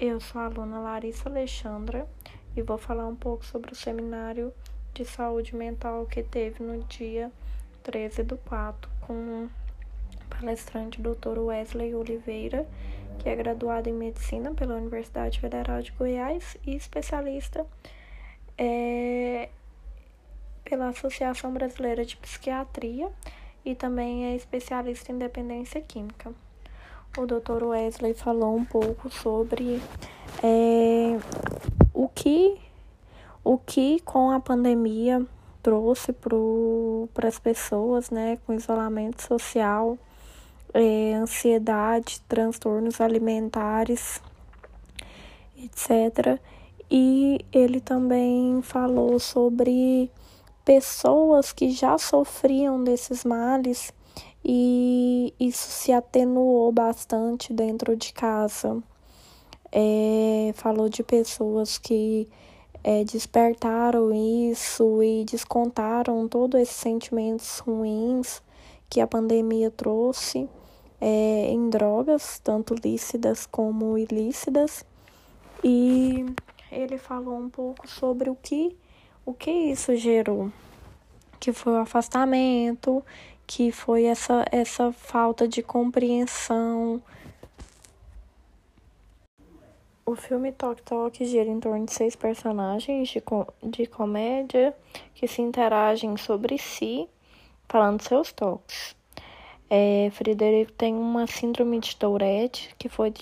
Eu sou a aluna Larissa Alexandra e vou falar um pouco sobre o seminário de saúde mental que teve no dia 13 do 4 com o palestrante Dr. Wesley Oliveira, que é graduado em medicina pela Universidade Federal de Goiás e especialista é, pela Associação Brasileira de Psiquiatria e também é especialista em dependência química. O Dr. Wesley falou um pouco sobre é, o que o que com a pandemia trouxe para as pessoas, né, com isolamento social, é, ansiedade, transtornos alimentares, etc. E ele também falou sobre pessoas que já sofriam desses males e isso se atenuou bastante dentro de casa. É, falou de pessoas que é, despertaram isso e descontaram todos esses sentimentos ruins que a pandemia trouxe é, em drogas, tanto lícidas como ilícidas. E ele falou um pouco sobre o que o que isso gerou, que foi o afastamento, que foi essa, essa falta de compreensão. O filme Tok Tok gira em torno de seis personagens de, de comédia que se interagem sobre si, falando seus toques. É, Frederico tem uma síndrome de Tourette que foi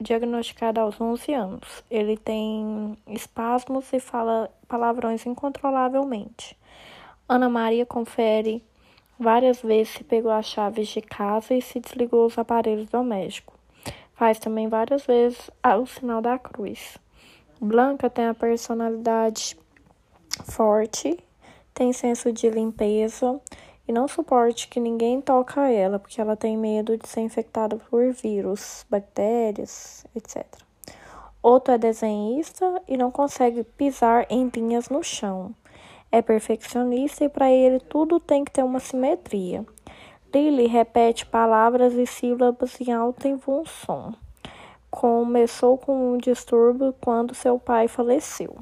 diagnosticada aos 11 anos. Ele tem espasmos e fala palavrões incontrolavelmente. Ana Maria confere várias vezes se pegou as chaves de casa e se desligou os aparelhos domésticos. Faz também várias vezes o sinal da cruz. Blanca tem a personalidade forte, tem senso de limpeza e não suporte que ninguém toca ela, porque ela tem medo de ser infectada por vírus, bactérias, etc. Outro é desenhista e não consegue pisar em linhas no chão. É perfeccionista e para ele tudo tem que ter uma simetria. Lily repete palavras e sílabas em alto e bom som. Começou com um distúrbio quando seu pai faleceu.